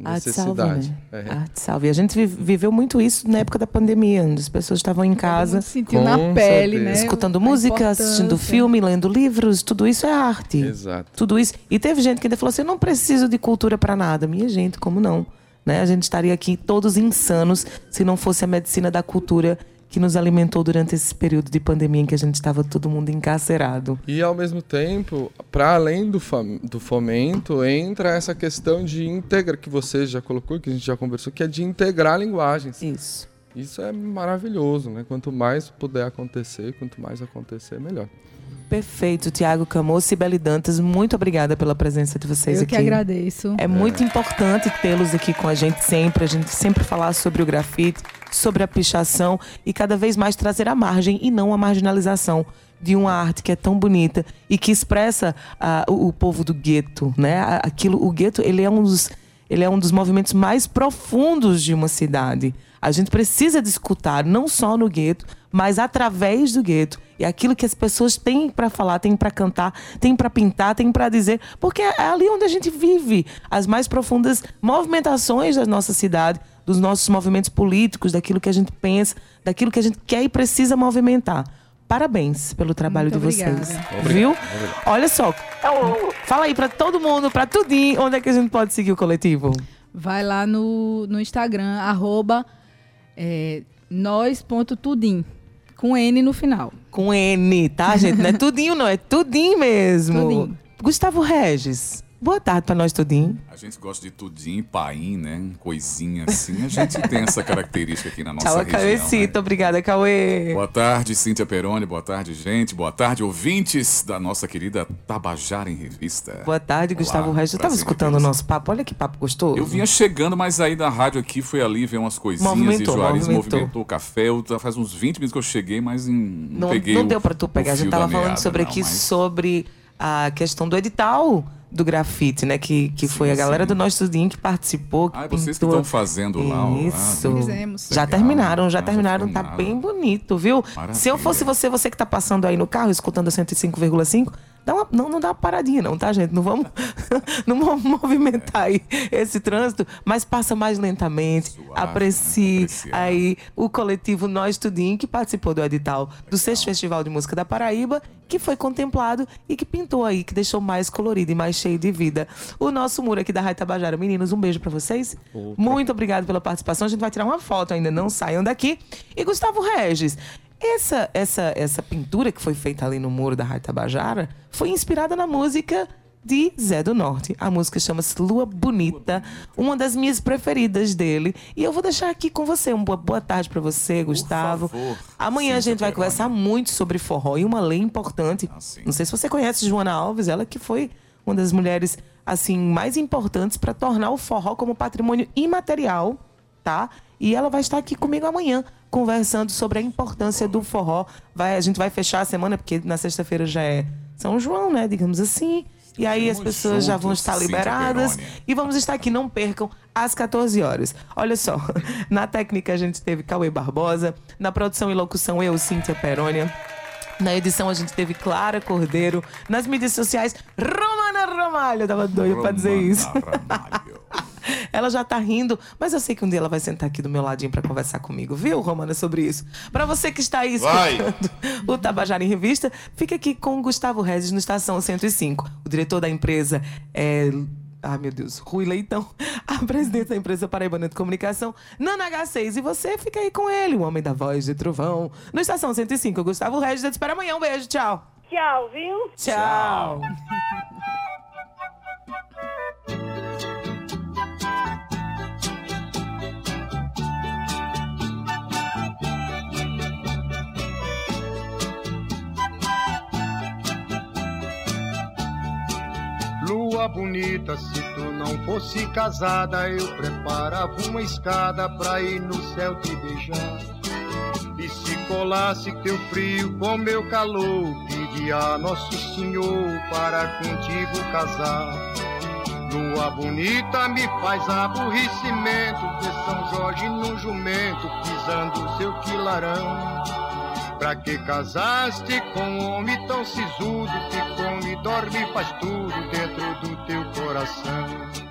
Arte salva, necessidade. né? É. Arte salva. E a gente vi- viveu muito isso na época da pandemia, onde as pessoas estavam em casa, com na pele, certeza. né? escutando a música, assistindo filme, lendo livros, tudo isso é arte. Exato. Tudo isso. E teve gente que ainda falou assim: eu não preciso de cultura para nada. Minha gente, como não? Né? A gente estaria aqui todos insanos se não fosse a medicina da cultura que nos alimentou durante esse período de pandemia em que a gente estava todo mundo encarcerado. E ao mesmo tempo, para além do, do fomento, entra essa questão de integrar, que você já colocou, que a gente já conversou, que é de integrar linguagens. Isso. Isso é maravilhoso, né? Quanto mais puder acontecer, quanto mais acontecer, melhor. Perfeito, Tiago Camus e Beli Dantas, muito obrigada pela presença de vocês Eu aqui. que agradeço. É muito importante tê-los aqui com a gente sempre, a gente sempre falar sobre o grafite, sobre a pichação e cada vez mais trazer a margem e não a marginalização de uma arte que é tão bonita e que expressa ah, o, o povo do gueto, né? Aquilo, o gueto, ele é um dos ele é um dos movimentos mais profundos de uma cidade. A gente precisa de escutar, não só no gueto, mas através do gueto. E aquilo que as pessoas têm para falar, têm para cantar, têm para pintar, têm para dizer, porque é ali onde a gente vive as mais profundas movimentações da nossa cidade, dos nossos movimentos políticos, daquilo que a gente pensa, daquilo que a gente quer e precisa movimentar. Parabéns pelo trabalho Muito de vocês. obrigada. Viu? Olha só. Fala aí para todo mundo, para tudinho, onde é que a gente pode seguir o coletivo? Vai lá no, no Instagram, arroba é, nós.tudim, com N no final. Com N, tá, gente? Não é tudinho, não, é tudinho mesmo. Tudinho. Gustavo Regis, boa tarde pra nós, tudinho. A gente gosta de tudinho, paim, né? Coisinha assim. A gente tem essa característica aqui na nossa Tchau, região. Cauecito. né? Obrigada, Cauê. Boa tarde, Cíntia Peroni. Boa tarde, gente. Boa tarde, ouvintes da nossa querida Tabajara em Revista. Boa tarde, Gustavo Olá, Regis. Eu tava prazer em escutando o nosso papo. Olha que papo gostoso. Eu vinha chegando, mas aí da rádio aqui fui ali ver umas coisinhas Movimentou, e Juarez movimentou. movimentou o café. Eu, faz uns 20 minutos que eu cheguei, mas em- não, Não, peguei não o- deu pra tu pegar. A gente fio tava da falando meada, sobre não, aqui mas- sobre a questão do edital do grafite, né? Que, que Sim, foi a galera sim. do Nós Tudinho que participou. Que Ah, é vocês que pintou. estão fazendo lá. Isso. Ah, Fizemos. Já Legal. terminaram, já Ah, já terminaram. Tá terminaram. bem bonito, viu? Maravilha. Se eu fosse você, você que tá passando aí no carro, escutando a 105,5, dá uma, não, não dá uma paradinha, não, tá, gente? Não vamos, não vamos movimentar aí esse trânsito, mas passa mais lentamente. Suave, aprecie né? Apreciar. aí o coletivo Nós Tudinho, que participou do edital do Sexto Festival de Música da Paraíba, que foi contemplado e que pintou aí, que deixou mais colorido e mais cheio de vida. O nosso muro aqui da Rádio Tabajara. Meninos, um beijo pra vocês. Muito obrigado pela participação. A gente vai tirar uma foto ainda, não saiam daqui. E Gustavo Regis, essa, essa, essa pintura que foi feita ali no muro da Rádio Tabajara foi inspirada na música de Zé do Norte. A música chama-se Lua Bonita, uma das minhas preferidas dele. E eu vou deixar aqui com você. Uma boa, tarde pra você, Gustavo. Amanhã a gente vai conversar muito sobre forró e uma lei importante. Ah. Não sei se você conhece Joana Alves, ela que foi uma das mulheres assim mais importantes para tornar o forró como patrimônio imaterial, tá? E ela vai estar aqui comigo amanhã conversando sobre a importância do forró. Vai, a gente vai fechar a semana porque na sexta-feira já é São João, né, digamos assim. E aí as pessoas já vão estar liberadas. E vamos estar aqui, não percam, às 14 horas. Olha só, na técnica a gente teve Cauê Barbosa, na produção e locução eu, Cíntia Perônia. Na edição a gente teve Clara Cordeiro. Nas mídias sociais, Romana Ramalho. Eu tava doida pra dizer isso. Ela já tá rindo, mas eu sei que um dia ela vai sentar aqui do meu ladinho pra conversar comigo, viu, Romana, sobre isso. Pra você que está aí Vai. escutando o Tabajara em Revista, fica aqui com o Gustavo Regis no Estação 105. O diretor da empresa é. Ai, meu Deus, Rui Leitão, a presidente da empresa Paraibana de Comunicação, Nana H6. E você fica aí com ele, o homem da voz de trovão, no Estação 105. Gustavo Regis, eu te espero amanhã. Um beijo, tchau. Tchau, viu? Tchau. Lua bonita, se tu não fosse casada, eu preparava uma escada pra ir no céu te beijar. E se colasse teu frio com meu calor, pedia Nosso Senhor para contigo casar. Lua bonita me faz aborrecimento, ver São Jorge num jumento, pisando seu quilarão. Pra que casaste com um homem tão sisudo que come, dorme e faz tudo dentro do teu coração?